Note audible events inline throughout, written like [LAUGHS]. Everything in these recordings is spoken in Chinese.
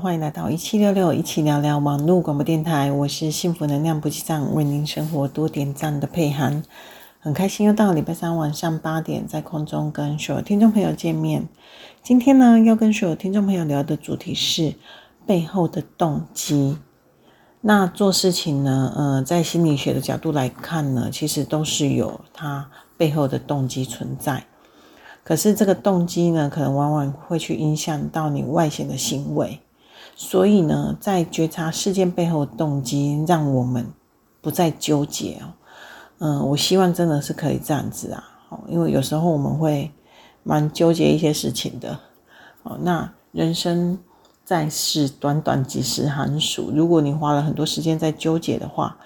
欢迎来到一七六六一起聊聊网络广播电台。我是幸福能量补给站，为您生活多点赞的佩涵。很开心又到礼拜三晚上八点，在空中跟所有听众朋友见面。今天呢，要跟所有听众朋友聊的主题是背后的动机。那做事情呢，呃，在心理学的角度来看呢，其实都是有它背后的动机存在。可是这个动机呢，可能往往会去影响到你外显的行为，所以呢，在觉察事件背后的动机，让我们不再纠结哦。嗯，我希望真的是可以这样子啊，因为有时候我们会蛮纠结一些事情的。哦，那人生在世，短短几时寒暑，如果你花了很多时间在纠结的话，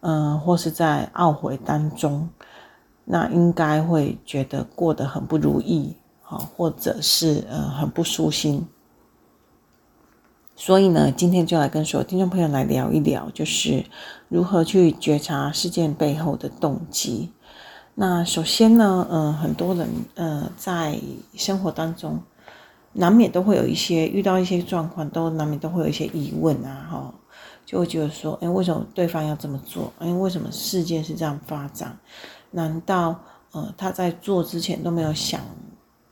嗯，或是在懊悔当中。那应该会觉得过得很不如意，好，或者是呃很不舒心。所以呢，今天就来跟所有听众朋友来聊一聊，就是如何去觉察事件背后的动机。那首先呢，呃，很多人呃在生活当中难免都会有一些遇到一些状况，都难免都会有一些疑问啊，哈，就会觉得说，哎，为什么对方要这么做？哎，为什么事件是这样发展？难道呃他在做之前都没有想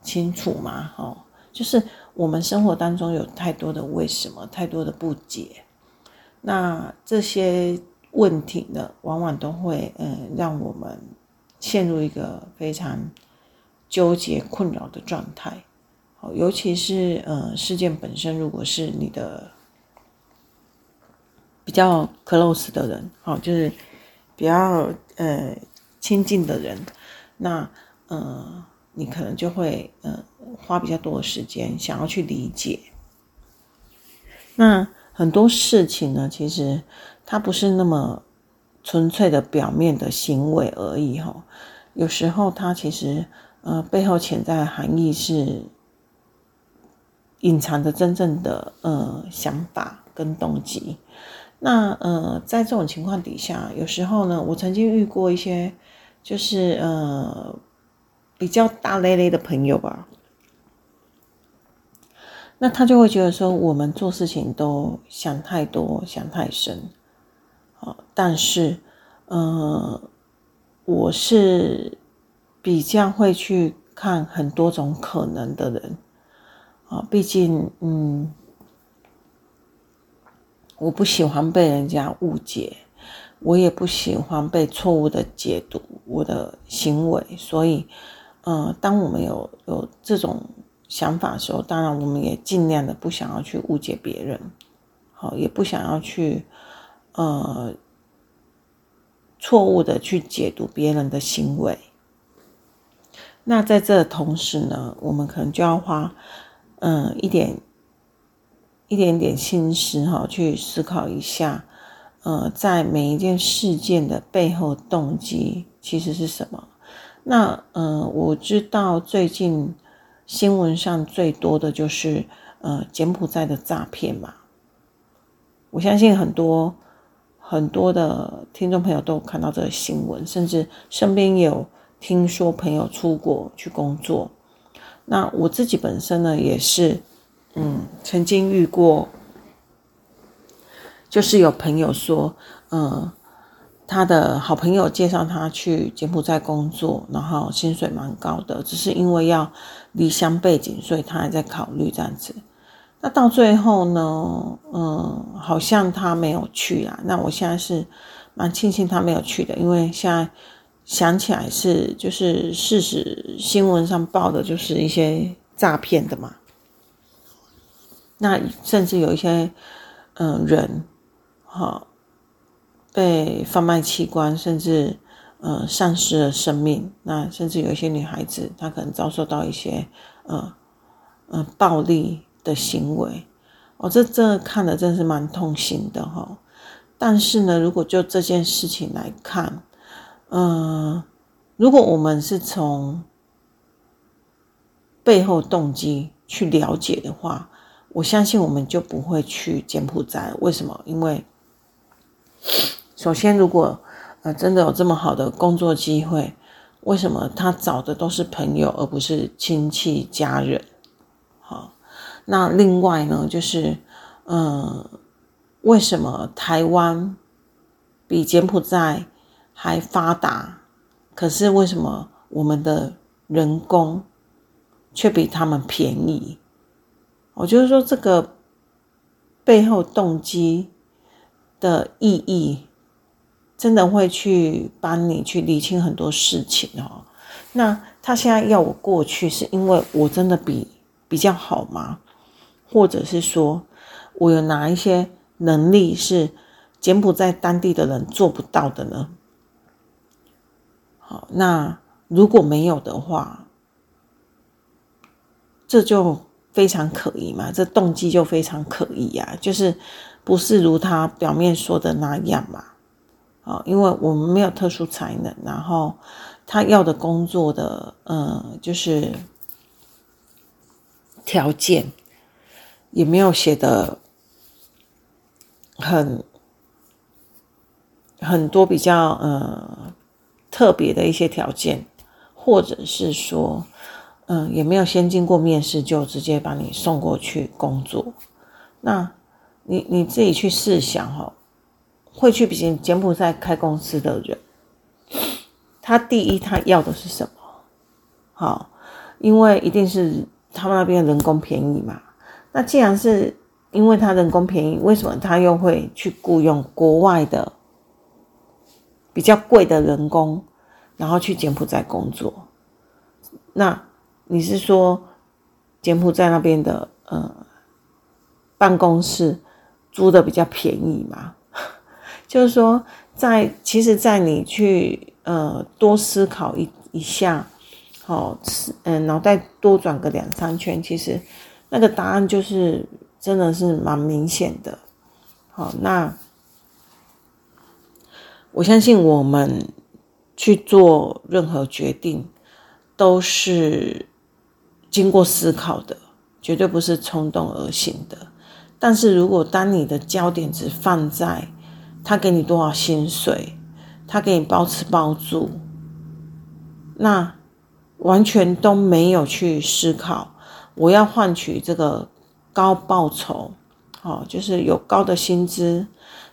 清楚吗？哈，就是我们生活当中有太多的为什么，太多的不解，那这些问题呢，往往都会嗯让我们陷入一个非常纠结、困扰的状态。好，尤其是呃事件本身，如果是你的比较 close 的人，好，就是比较呃。亲近的人，那嗯，你可能就会呃花比较多的时间想要去理解。那很多事情呢，其实它不是那么纯粹的表面的行为而已哈。有时候它其实呃背后潜在的含义是隐藏着真正的呃想法跟动机。那呃在这种情况底下，有时候呢，我曾经遇过一些。就是呃比较大咧咧的朋友吧，那他就会觉得说我们做事情都想太多，想太深，好，但是呃我是比较会去看很多种可能的人，啊，毕竟嗯我不喜欢被人家误解。我也不喜欢被错误的解读我的行为，所以，呃，当我们有有这种想法的时候，当然我们也尽量的不想要去误解别人，好，也不想要去，呃，错误的去解读别人的行为。那在这同时呢，我们可能就要花，嗯、一点，一点点心思哈，去思考一下。呃，在每一件事件的背后动机其实是什么？那呃，我知道最近新闻上最多的就是呃柬埔寨的诈骗嘛。我相信很多很多的听众朋友都看到这个新闻，甚至身边有听说朋友出国去工作。那我自己本身呢，也是嗯曾经遇过。就是有朋友说，嗯，他的好朋友介绍他去柬埔寨工作，然后薪水蛮高的，只是因为要离乡背景，所以他还在考虑这样子。那到最后呢，嗯，好像他没有去啊。那我现在是蛮庆幸他没有去的，因为现在想起来是就是事实，新闻上报的就是一些诈骗的嘛。那甚至有一些嗯人。好，被贩卖器官，甚至呃丧失了生命。那甚至有一些女孩子，她可能遭受到一些呃呃暴力的行为。哦，这这看了真是蛮痛心的哈、但是呢，如果就这件事情来看，嗯、呃，如果我们是从背后动机去了解的话，我相信我们就不会去柬埔寨。为什么？因为首先，如果呃真的有这么好的工作机会，为什么他找的都是朋友而不是亲戚家人？好，那另外呢，就是嗯，为什么台湾比柬埔寨还发达？可是为什么我们的人工却比他们便宜？我就是说，这个背后动机的意义，真的会去帮你去理清很多事情哦。那他现在要我过去，是因为我真的比比较好吗？或者是说我有哪一些能力是柬埔寨当地的人做不到的呢？好，那如果没有的话，这就非常可疑嘛，这动机就非常可疑呀，就是不是如他表面说的那样嘛？啊，因为我们没有特殊才能，然后他要的工作的，呃，就是条件也没有写的很很多比较，呃，特别的一些条件，或者是说，嗯，也没有先经过面试就直接把你送过去工作，那你你自己去试想哈。会去比柬埔寨开公司的人，他第一他要的是什么？好，因为一定是他们那边人工便宜嘛。那既然是因为他人工便宜，为什么他又会去雇佣国外的比较贵的人工，然后去柬埔寨工作？那你是说柬埔寨那边的呃办公室租的比较便宜吗？就是说，在其实，在你去呃多思考一一下，好，嗯，脑袋多转个两三圈，其实那个答案就是真的是蛮明显的。好，那我相信我们去做任何决定都是经过思考的，绝对不是冲动而行的。但是如果当你的焦点只放在他给你多少薪水？他给你包吃包住，那完全都没有去思考。我要换取这个高报酬，哦，就是有高的薪资，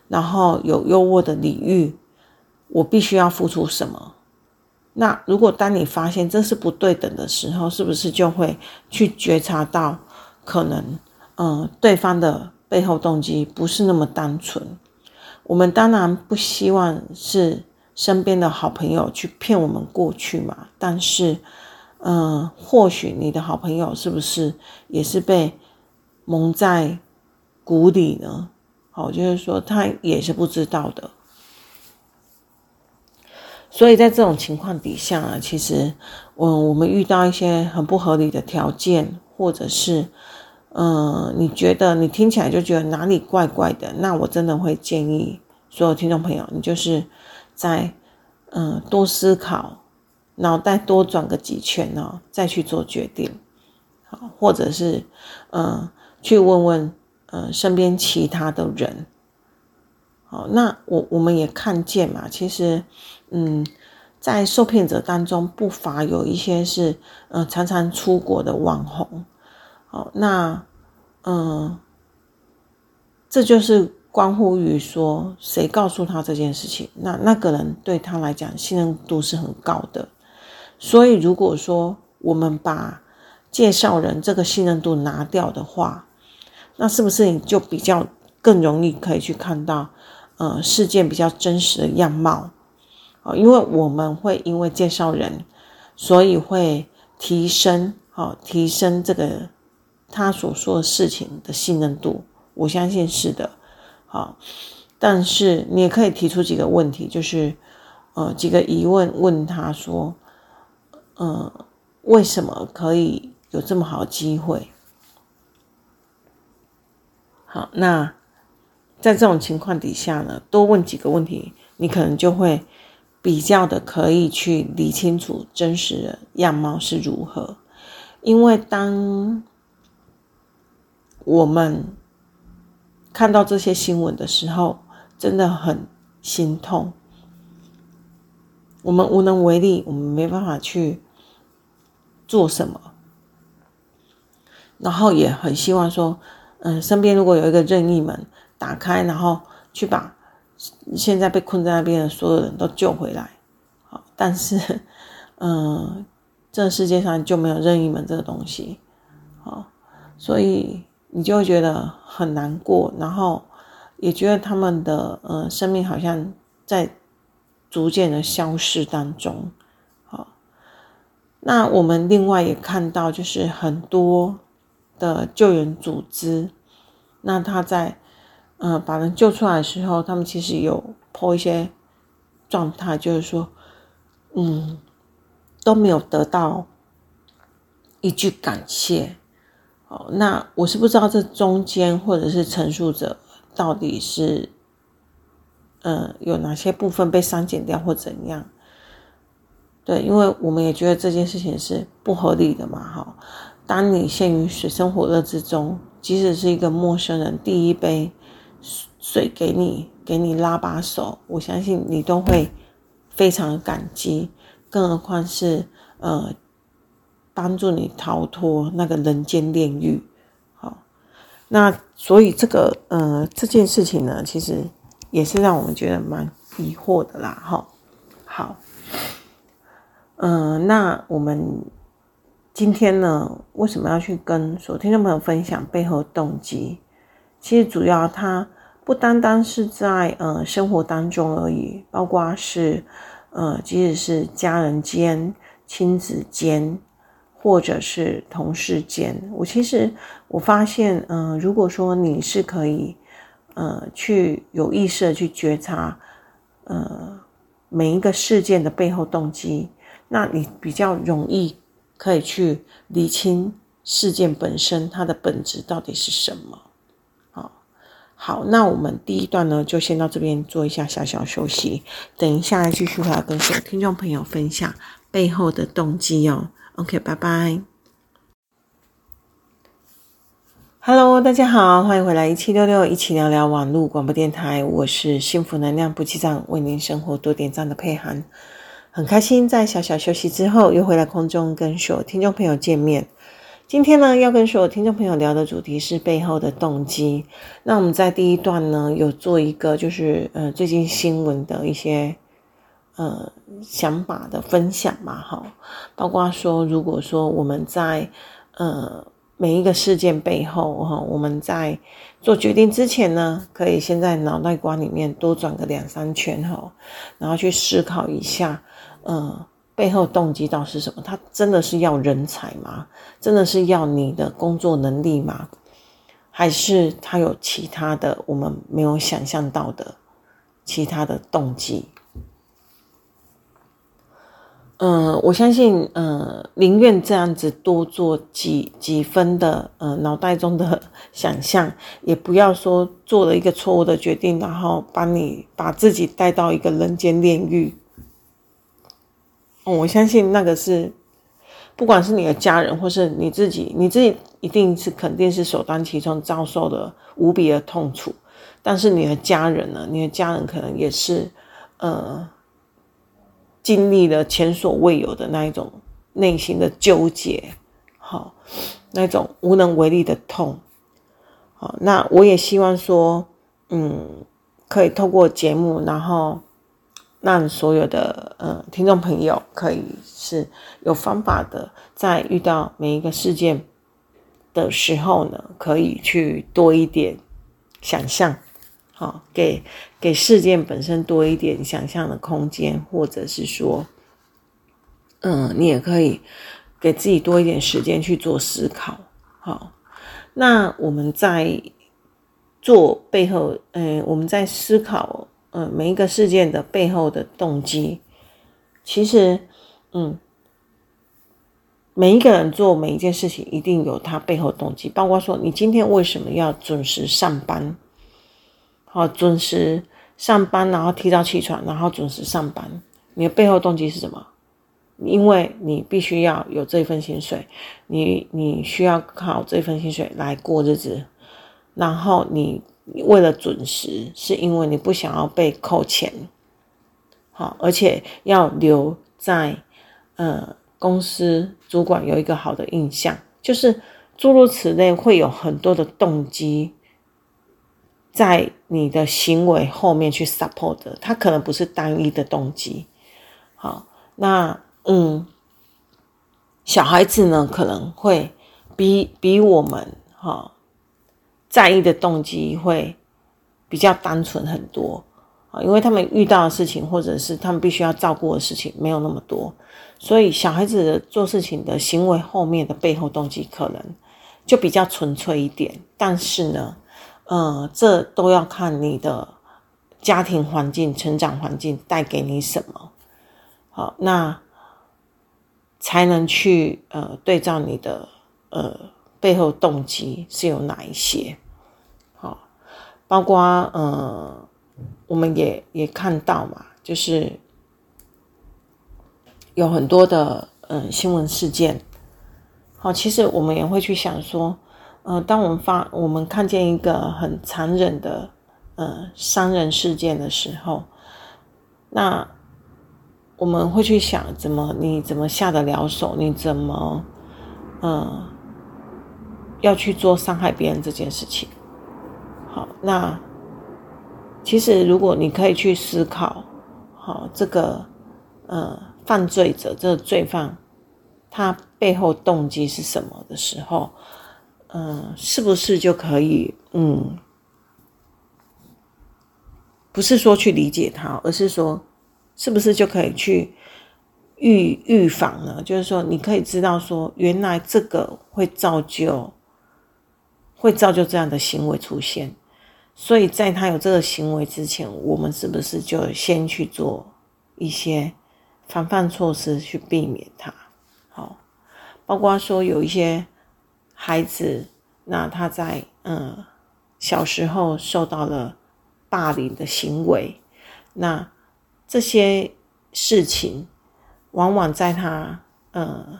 然后有优渥的礼遇，我必须要付出什么？那如果当你发现这是不对等的时候，是不是就会去觉察到可能，嗯，对方的背后动机不是那么单纯？我们当然不希望是身边的好朋友去骗我们过去嘛，但是，嗯、或许你的好朋友是不是也是被蒙在鼓里呢？好，就是说他也是不知道的。所以在这种情况底下啊，其实，嗯，我们遇到一些很不合理的条件，或者是。嗯，你觉得你听起来就觉得哪里怪怪的？那我真的会建议所有听众朋友，你就是在嗯多思考，脑袋多转个几圈哦，再去做决定，好，或者是嗯去问问嗯身边其他的人，好，那我我们也看见嘛，其实嗯在受骗者当中不乏有一些是嗯常常出国的网红。好，那，嗯，这就是关乎于说谁告诉他这件事情，那那个人对他来讲信任度是很高的，所以如果说我们把介绍人这个信任度拿掉的话，那是不是你就比较更容易可以去看到，呃，事件比较真实的样貌？啊，因为我们会因为介绍人，所以会提升，好，提升这个。他所说的事情的信任度，我相信是的，好，但是你也可以提出几个问题，就是，呃，几个疑问问他说，呃，为什么可以有这么好机会？好，那在这种情况底下呢，多问几个问题，你可能就会比较的可以去理清楚真实的样貌是如何，因为当。我们看到这些新闻的时候，真的很心痛。我们无能为力，我们没办法去做什么。然后也很希望说，嗯、身边如果有一个任意门打开，然后去把现在被困在那边的所有人都救回来。好，但是，[LAUGHS] 嗯、这世界上就没有任意门这个东西。好，所以你就会觉得很难过，然后也觉得他们的呃生命好像在逐渐的消失当中。好，那我们另外也看到，就是很多。的救援组织，那他在呃把人救出来的时候，他们其实有 po 一些状态，就是说，嗯，都没有得到一句感谢。哦，那我是不知道这中间或者是陈述者到底是，呃，有哪些部分被删减掉或怎样？对，因为我们也觉得这件事情是不合理的嘛，哈。当你陷于水深火热之中，即使是一个陌生人第一杯水给你，给你拉把手，我相信你都会非常感激。更何况是呃帮助你逃脱那个人间炼狱。好，那所以这个呃这件事情呢，其实也是让我们觉得蛮疑惑的啦。哈，好，嗯、那我们。今天呢，为什么要去跟所听众朋友分享背后动机？其实主要它不单单是在呃生活当中而已，包括是呃即使是家人间、亲子间，或者是同事间。我其实我发现，嗯、如果说你是可以呃去有意识的去觉察，呃每一个事件的背后动机，那你比较容易。可以去理清事件本身，它的本质到底是什么？好，好，那我们第一段呢，就先到这边做一下小小休息，等一下继续来跟所有听众朋友分享背后的动机哦。OK，拜拜。Hello，大家好，欢迎回来一七六六一起聊聊网络广播电台，我是幸福能量补给站，为您生活多点赞的佩涵。很开心在小小休息之后又回来空中跟所有听众朋友见面。今天呢，要跟所有听众朋友聊的主题是背后的动机。那我们在第一段呢，有做一个就是呃最近新闻的一些呃想法的分享嘛，哈，包括说如果说我们在呃每一个事件背后哈，我们在做决定之前呢，可以先在脑袋瓜里面多转个两三圈哈，然后去思考一下。嗯，背后动机到底是什么？他真的是要人才吗？真的是要你的工作能力吗？还是他有其他的我们没有想象到的其他的动机？嗯，我相信，嗯，宁愿这样子多做几几分的，嗯，脑袋中的 [LAUGHS] 想象，也不要说做了一个错误的决定，然后把你把自己带到一个人间炼狱。我相信那个是，不管是你的家人或是你自己，你自己一定是肯定是首当其冲遭受的无比的痛楚。但是你的家人呢？你的家人可能也是，呃，经历了前所未有的那一种内心的纠结，好，那种无能为力的痛。好，那我也希望说，嗯，可以透过节目，然后。让所有的呃听众朋友可以是有方法的，在遇到每一个事件的时候呢，可以去多一点想象，好，给给事件本身多一点想象的空间，或者是说，嗯，你也可以给自己多一点时间去做思考，好，那我们在做背后，嗯，我们在思考。嗯，每一个事件的背后的动机，其实，嗯，每一个人做每一件事情，一定有他背后动机。包括说，你今天为什么要准时上班？好，准时上班，然后提早起床，然后准时上班，你的背后动机是什么？因为你必须要有这份薪水，你你需要靠这份薪水来过日子，然后你。你为了准时，是因为你不想要被扣钱，好，而且要留在呃公司主管有一个好的印象，就是诸如此类，会有很多的动机在你的行为后面去 support，它可能不是单一的动机。好，那嗯，小孩子呢，可能会比比我们哈在意的动机会比较单纯很多啊，因为他们遇到的事情，或者是他们必须要照顾的事情没有那么多，所以小孩子的做事情的行为后面的背后动机可能就比较纯粹一点。但是呢，呃，这都要看你的家庭环境、成长环境带给你什么，好，那才能去呃对照你的呃背后动机是有哪一些。好包括呃，我们也也看到嘛，就是有很多的嗯、呃、新闻事件。好，其实我们也会去想说，呃，当我们发我们看见一个很残忍的呃伤人事件的时候，那我们会去想，怎么你怎么下得了手？你怎么、呃、要去做伤害别人这件事情？好，那其实如果你可以去思考，好，这个呃犯罪者这个罪犯，他背后动机是什么的时候，嗯、是不是就可以嗯，不是说去理解他，而是说是不是就可以去预预防呢？就是说，你可以知道说，原来这个会造就，会造就这样的行为出现。所以在他有这个行为之前，我们是不是就先去做一些防范措施去避免他？好，包括说有一些孩子，那他在嗯小时候受到了霸凌的行为，那这些事情往往在他嗯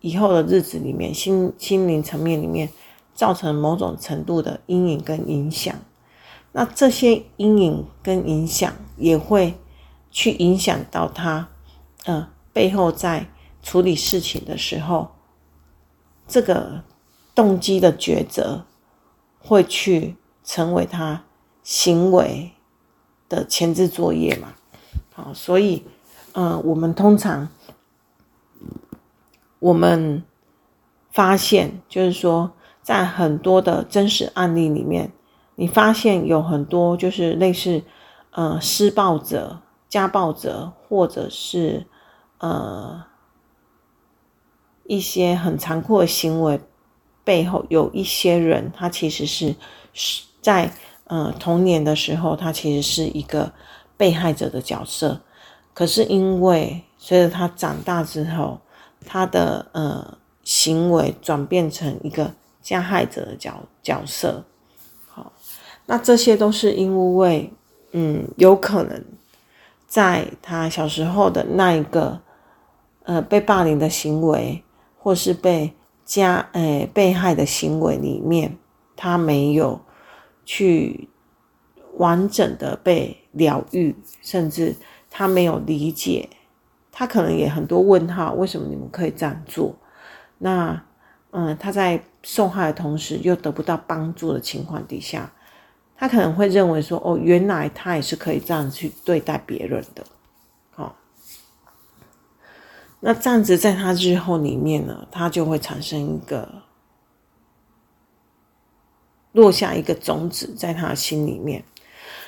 以后的日子里面，心心灵层面里面。造成某种程度的阴影跟影响，那这些阴影跟影响也会去影响到他，嗯、呃，背后在处理事情的时候，这个动机的抉择会去成为他行为的前置作业嘛？好，所以，嗯、我们通常我们发现就是说。在很多的真实案例里面，你发现有很多就是类似，呃，施暴者、家暴者，或者是呃一些很残酷的行为背后，有一些人，他其实是是在呃童年的时候，他其实是一个被害者的角色，可是因为随着他长大之后，他的呃行为转变成一个。加害者的角角色，好，那这些都是因为，嗯，有可能在他小时候的那一个，呃，被霸凌的行为，或是被加，诶、被害的行为里面，他没有去完整的被疗愈，甚至他没有理解，他可能也很多问号，为什么你们可以这样做？那。嗯，他在受害的同时又得不到帮助的情况底下，他可能会认为说：“哦，原来他也是可以这样去对待别人的。”那这样子在他日后里面呢，他就会产生一个落下一个种子在他的心里面。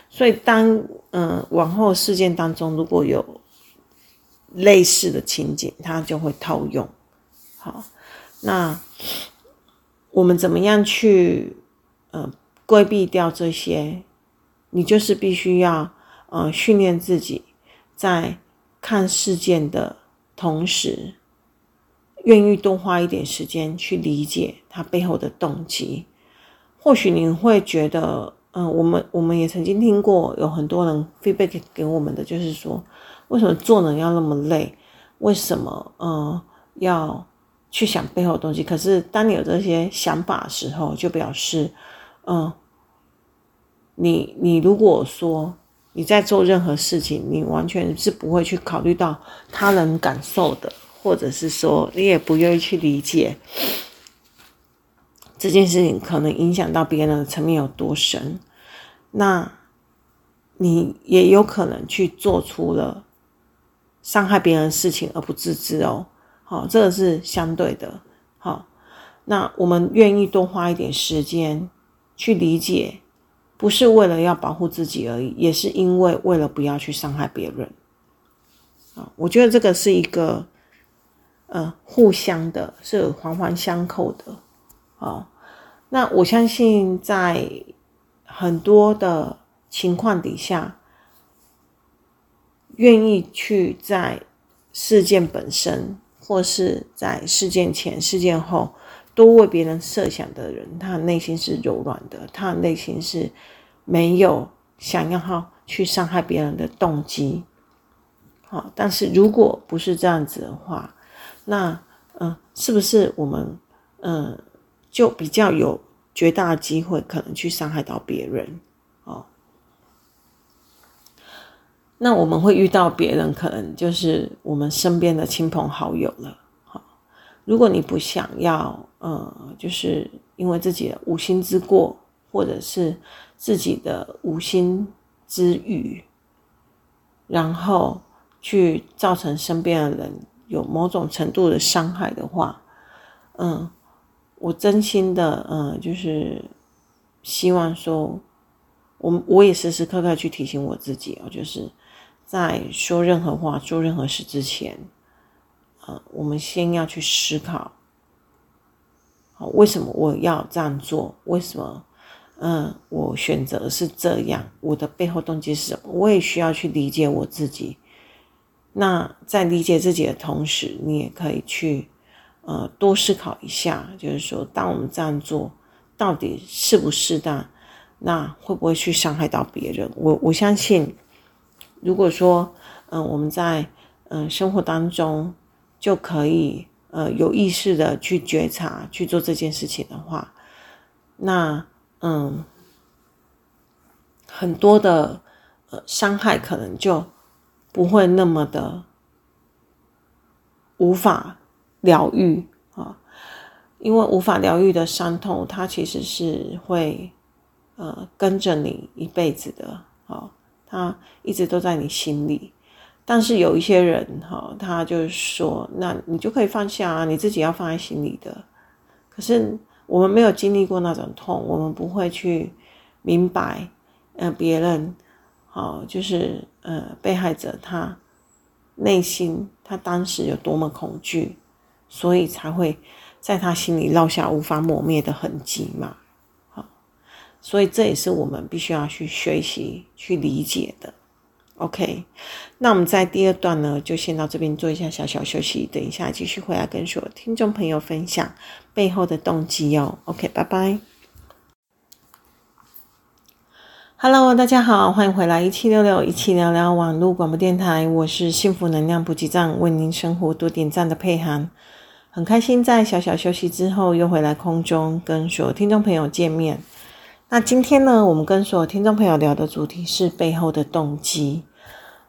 所以当，当嗯往后事件当中如果有类似的情景，他就会套用。好。那我们怎么样去呃规避掉这些？你就是必须要呃训练自己，在看事件的同时，愿意多花一点时间去理解他背后的动机。或许你会觉得，嗯、我们我们也曾经听过有很多人 feedback 给我们的，就是说，为什么做人要那么累？为什么呃要？去想背后的东西，可是当你有这些想法的时候，就表示，嗯，你你如果说你在做任何事情，你完全是不会去考虑到他人感受的，或者是说你也不愿意去理解这件事情可能影响到别人的层面有多深，那你也有可能去做出了伤害别人的事情而不自知哦。好，这个是相对的。好，那我们愿意多花一点时间去理解，不是为了要保护自己而已，也是因为为了不要去伤害别人。啊，我觉得这个是一个呃互相的，是环环相扣的。哦，那我相信在很多的情况底下，愿意去在事件本身，或是在事件前、事件后，多为别人设想的人，他的内心是柔软的，他的内心是没有想要去伤害别人的动机。好，但是如果不是这样子的话，那嗯、是不是我们嗯？就比较有绝大的机会可能去伤害到别人哦。那我们会遇到别人，可能就是我们身边的亲朋好友了。如果你不想要，呃，就是因为自己的无心之过，或者是自己的无心之语，然后去造成身边的人有某种程度的伤害的话，嗯。我真心的，嗯，就是希望说，我我也时时刻刻去提醒我自己哦，就是在说任何话、做任何事之前，呃，我们先要去思考，好，为什么我要这样做？为什么，嗯，我选择是这样？我的背后动机是什么？我也需要去理解我自己。那在理解自己的同时，你也可以去。呃，多思考一下，就是说，当我们这样做，到底适不适当？那会不会去伤害到别人？我我相信，如果说，嗯、我们在嗯、生活当中就可以呃有意识的去觉察去做这件事情的话，那嗯，很多的呃伤害可能就不会那么的无法。疗愈啊，因为无法疗愈的伤痛，它其实是会呃跟着你一辈子的，好，它一直都在你心里。但是有一些人哈，他就是说，那你就可以放下啊，你自己要放在心里的。可是我们没有经历过那种痛，我们不会去明白，呃，别人好，就是呃被害者他内心他当时有多么恐惧。所以才会在他心里烙下无法磨灭的痕迹嘛，好，所以这也是我们必须要去学习、去理解的。OK，那我们在第二段呢，就先到这边做一下小小休息，等一下继续回来跟所有听众朋友分享背后的动机哦。OK，拜拜。Hello，大家好，欢迎回来一七六六一起聊聊网络广播电台，我是幸福能量补给站，为您生活多点赞的佩涵。很开心在小小休息之后又回来空中跟所有听众朋友见面。那今天呢，我们跟所有听众朋友聊的主题是背后的动机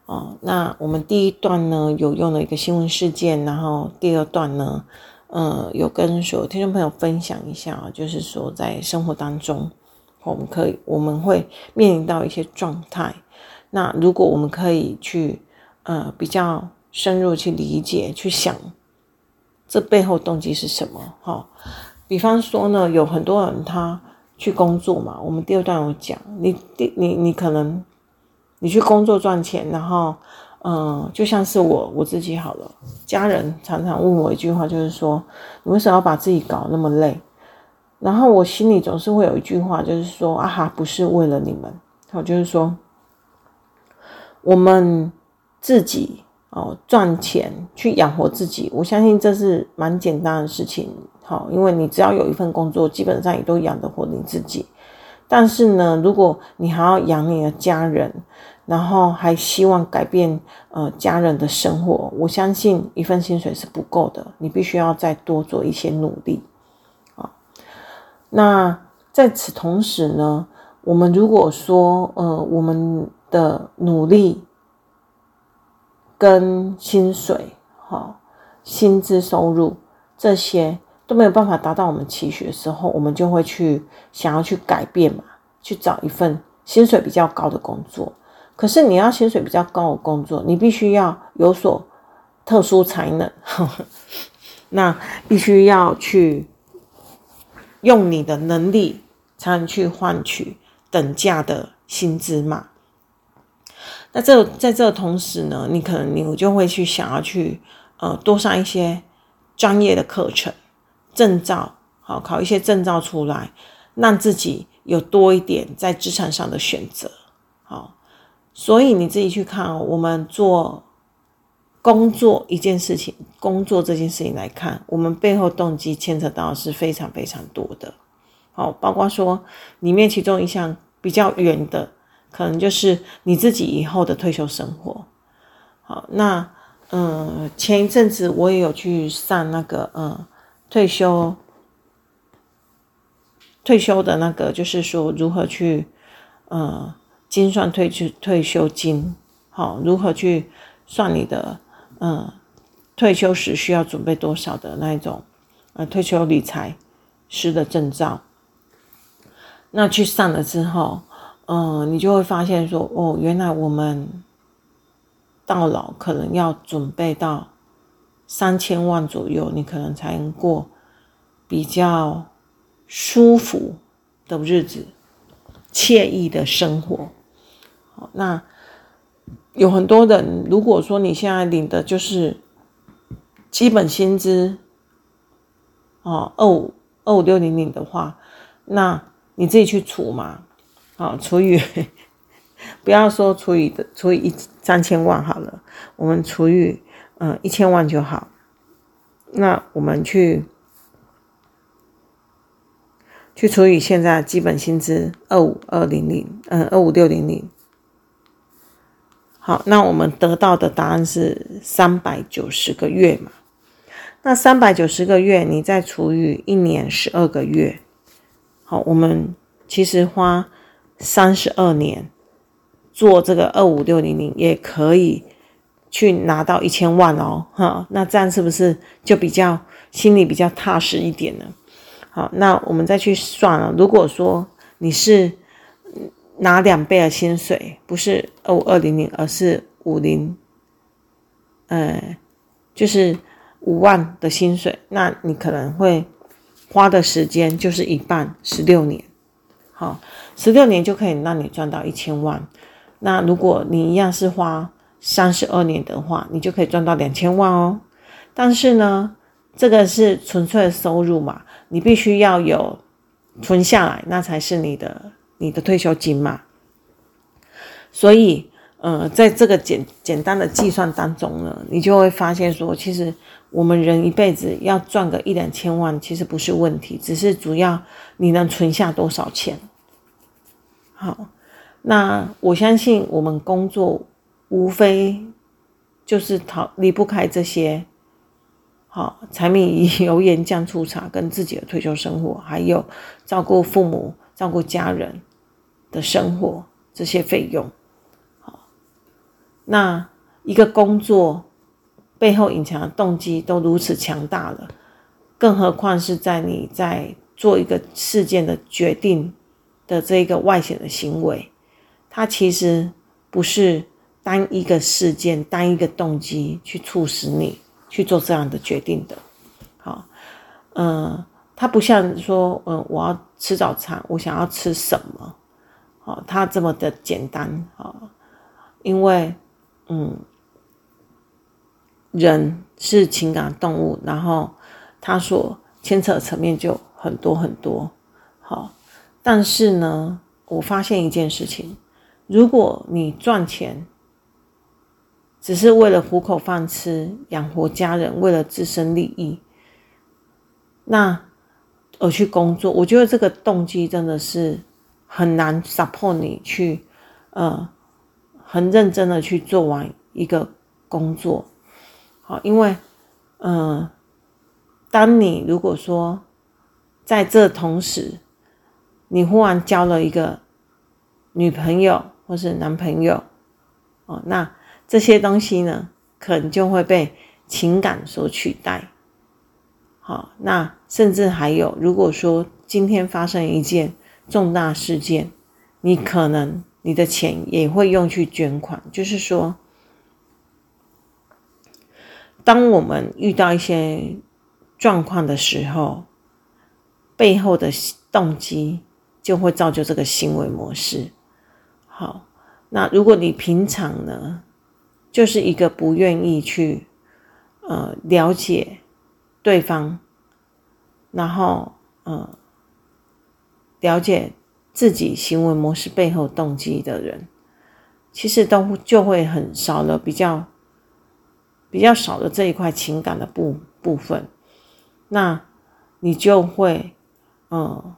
哦。那我们第一段呢有用了一个新闻事件，然后第二段呢，呃，有跟所有听众朋友分享一下，就是说在生活当中，我们可以我们会面临到一些状态。那如果我们可以去呃比较深入去理解去想。这背后动机是什么？哈，比方说呢，有很多人他去工作嘛。我们第二段有讲，你第你你可能你去工作赚钱，然后嗯，就像是我我自己好了，家人常常问我一句话，就是说你为什么要把自己搞那么累？然后我心里总是会有一句话，就是说啊哈，不是为了你们，好，就是说我们自己。哦，赚钱去养活自己，我相信这是蛮简单的事情。好，因为你只要有一份工作，基本上也都养得活你自己。但是呢，如果你还要养你的家人，然后还希望改变呃家人的生活，我相信一份薪水是不够的，你必须要再多做一些努力。啊，那在此同时呢，我们如果说呃我们的努力。跟薪水、哈薪资收入这些都没有办法达到我们期许的时候，我们就会去想要去改变嘛，去找一份薪水比较高的工作。可是你要薪水比较高的工作，你必须要有所特殊才能，[LAUGHS] 那必须要去用你的能力才能去换取等价的薪资嘛。那这在这同时呢，你可能你就会去想要去呃多上一些专业的课程、证照，好，考一些证照出来，让自己有多一点在职场上的选择，好。所以你自己去看哦，我们做工作一件事情，工作这件事情来看，我们背后动机牵扯到是非常非常多的，好，包括说里面其中一项比较远的，可能就是你自己以后的退休生活。好，那嗯，前一阵子我也有去上那个嗯退休退休的那个，就是说如何去嗯。精算退休退休金，好，如何去算你的嗯退休时需要准备多少的那一种呃退休理财师的证照？那去上了之后，嗯，你就会发现说，哦，原来我们到老可能要准备到三千万左右，你可能才能过比较舒服的日子，惬意的生活。那有很多人，如果说你现在领的就是基本薪资，哦，二五二五六零零的话，那你自己去除嘛，啊，除以 [LAUGHS] 不要说除以的除以一三千万好了，我们除以嗯一千万就好。那我们去去除以现在基本薪资二五二零零，嗯，二五六零零。好，那我们得到的答案是三百九十个月嘛？那三百九十个月，你再除以一年十二个月，好，我们其实花三十二年做这个二五六零零，也可以去拿到一千万哦，哈，那这样是不是就比较心里比较踏实一点呢？好，那我们再去算了，如果说你是。拿两倍的薪水，不是二五二零零，而是五零，呃，就是五万的薪水，那你可能会花的时间就是一半，十六年，好，十六年就可以让你赚到一千万。那如果你一样是花三十二年的话，你就可以赚到两千万哦。但是呢，这个是纯粹的收入嘛，你必须要有存下来，那才是你的。你的退休金嘛，所以，呃，在这个简简单的计算当中呢，你就会发现说，其实我们人一辈子要赚个一两千万，其实不是问题，只是主要你能存下多少钱。好，那我相信我们工作无非就是逃离不开这些，好，柴米油盐酱醋茶跟自己的退休生活，还有照顾父母、照顾家人。的生活这些费用，好，那一个工作背后隐藏的动机都如此强大了，更何况是在你在做一个事件的决定的这一个外显的行为，它其实不是单一个事件、单一个动机去促使你去做这样的决定的，好，嗯，它不像说，嗯，我要吃早餐，我想要吃什么。哦，它这么的简单啊，因为，嗯，人是情感动物，然后它所牵扯层面就很多很多。好，但是呢，我发现一件事情，如果你赚钱只是为了糊口饭吃、养活家人、为了自身利益，那而去工作，我觉得这个动机真的是。很难 support 你去，呃，很认真的去做完一个工作，好，因为，嗯、呃，当你如果说在这同时，你忽然交了一个女朋友或是男朋友，哦，那这些东西呢，可能就会被情感所取代，好，那甚至还有，如果说今天发生一件重大事件，你可能你的钱也会用去捐款，就是说，当我们遇到一些状况的时候，背后的动机就会造就这个行为模式。好，那如果你平常呢，就是一个不愿意去呃了解对方，然后呃了解自己行为模式背后动机的人，其实都就会很少了比较比较少的这一块情感的部部分，那你就会嗯。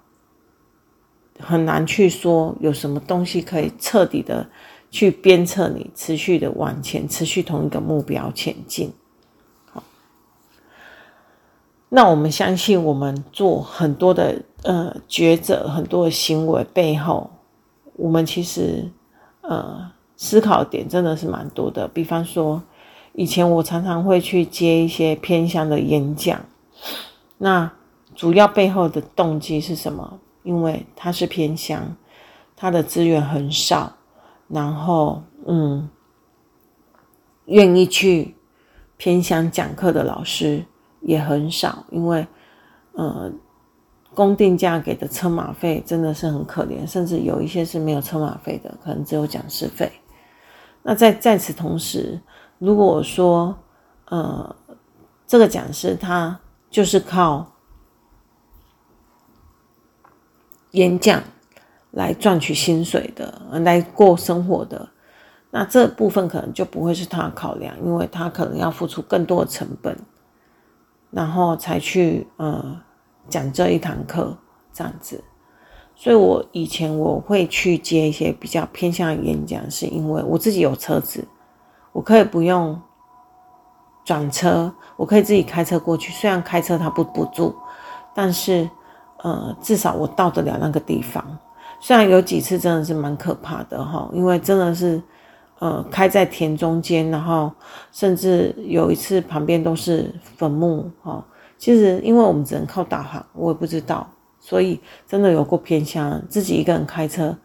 很难去说有什么东西可以彻底的去鞭策你持续的往前，持续同一个目标前进。好，那我们相信，我们做很多的呃抉择，很多的行为背后，我们其实呃思考点真的是蛮多的。比方说，以前我常常会去接一些偏乡的演讲，那主要背后的动机是什么？因为他是偏乡，他的资源很少，然后嗯，愿意去偏乡讲课的老师也很少，因为呃，公定价给的车马费真的是很可怜，甚至有一些是没有车马费的，可能只有讲师费。那在在此同时，如果说呃，这个讲师他就是靠。演讲来赚取薪水的，来过生活的，那这部分可能就不会是他考量，因为他可能要付出更多的成本，然后才去呃讲这一堂课这样子。所以我以前我会去接一些比较偏向演讲，是因为我自己有车子，我可以不用转车，我可以自己开车过去。虽然开车他不补助，但是。呃，至少我到得了那个地方，虽然有几次真的是蛮可怕的哈，因为真的是，呃，开在田中间，然后甚至有一次旁边都是坟墓哈。其实因为我们只能靠导航，我也不知道，所以真的有过偏向，自己一个人开车，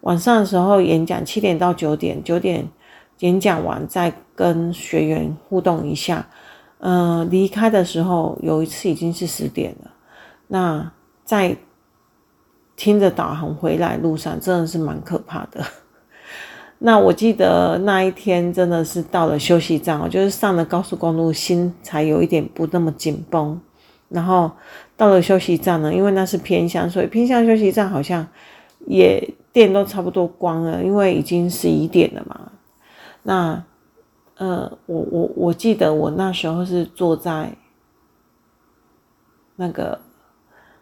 晚上的时候演讲七点到九点，九点演讲完再跟学员互动一下，呃，离开的时候有一次已经是十点了，那。在听着导航回来路上，真的是蛮可怕的。[LAUGHS] 那我记得那一天真的是到了休息站，我就是上了高速公路，心才有一点不那么紧绷。然后到了休息站呢，因为那是偏乡，所以偏乡休息站好像也电都差不多关了，因为已经十一点了嘛。那呃，我我我记得我那时候是坐在那个。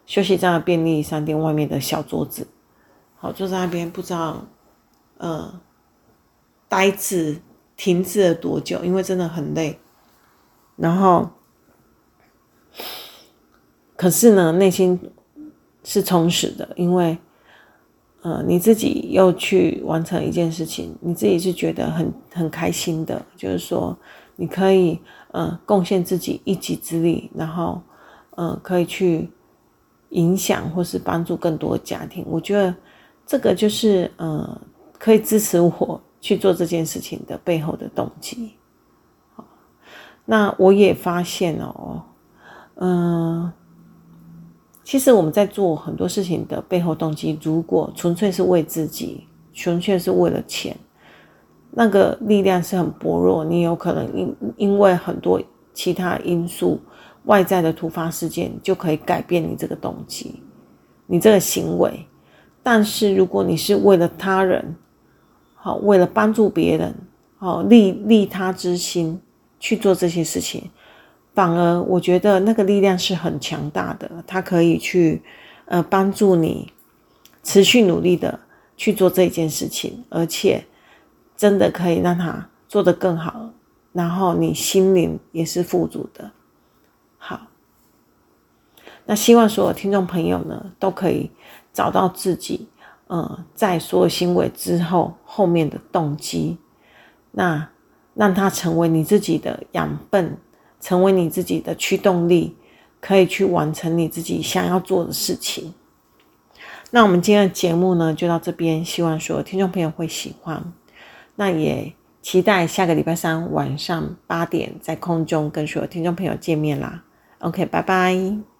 休息站的便利商店外面的小桌子，好，坐在那边，不知道，呃，呆滞停滞了多久，因为真的很累。然后，可是呢，内心是充实的，因为，呃，你自己又去完成一件事情，你自己是觉得很很开心的，就是说，你可以，呃，贡献自己一己之力，然后，呃，可以去。影响或是帮助更多家庭，我觉得这个就是呃，可以支持我去做这件事情的背后的动机。那我也发现哦，嗯、其实我们在做很多事情的背后动机，如果纯粹是为自己，纯粹是为了钱，那个力量是很薄弱。你有可能因因为很多其他因素。外在的突发事件就可以改变你这个动机，你这个行为。但是如果你是为了他人，好，为了帮助别人，好，利利他之心去做这些事情，反而我觉得那个力量是很强大的，它可以去呃帮助你持续努力的去做这件事情，而且真的可以让他做得更好，然后你心灵也是富足的。好那希望所有听众朋友呢，都可以找到自己，呃，在所有行为之后后面的动机，那让它成为你自己的养分，成为你自己的驱动力，可以去完成你自己想要做的事情。那我们今天的节目呢，就到这边，希望所有听众朋友会喜欢。那也期待下个礼拜三晚上八点在空中跟所有听众朋友见面啦。OK，拜拜。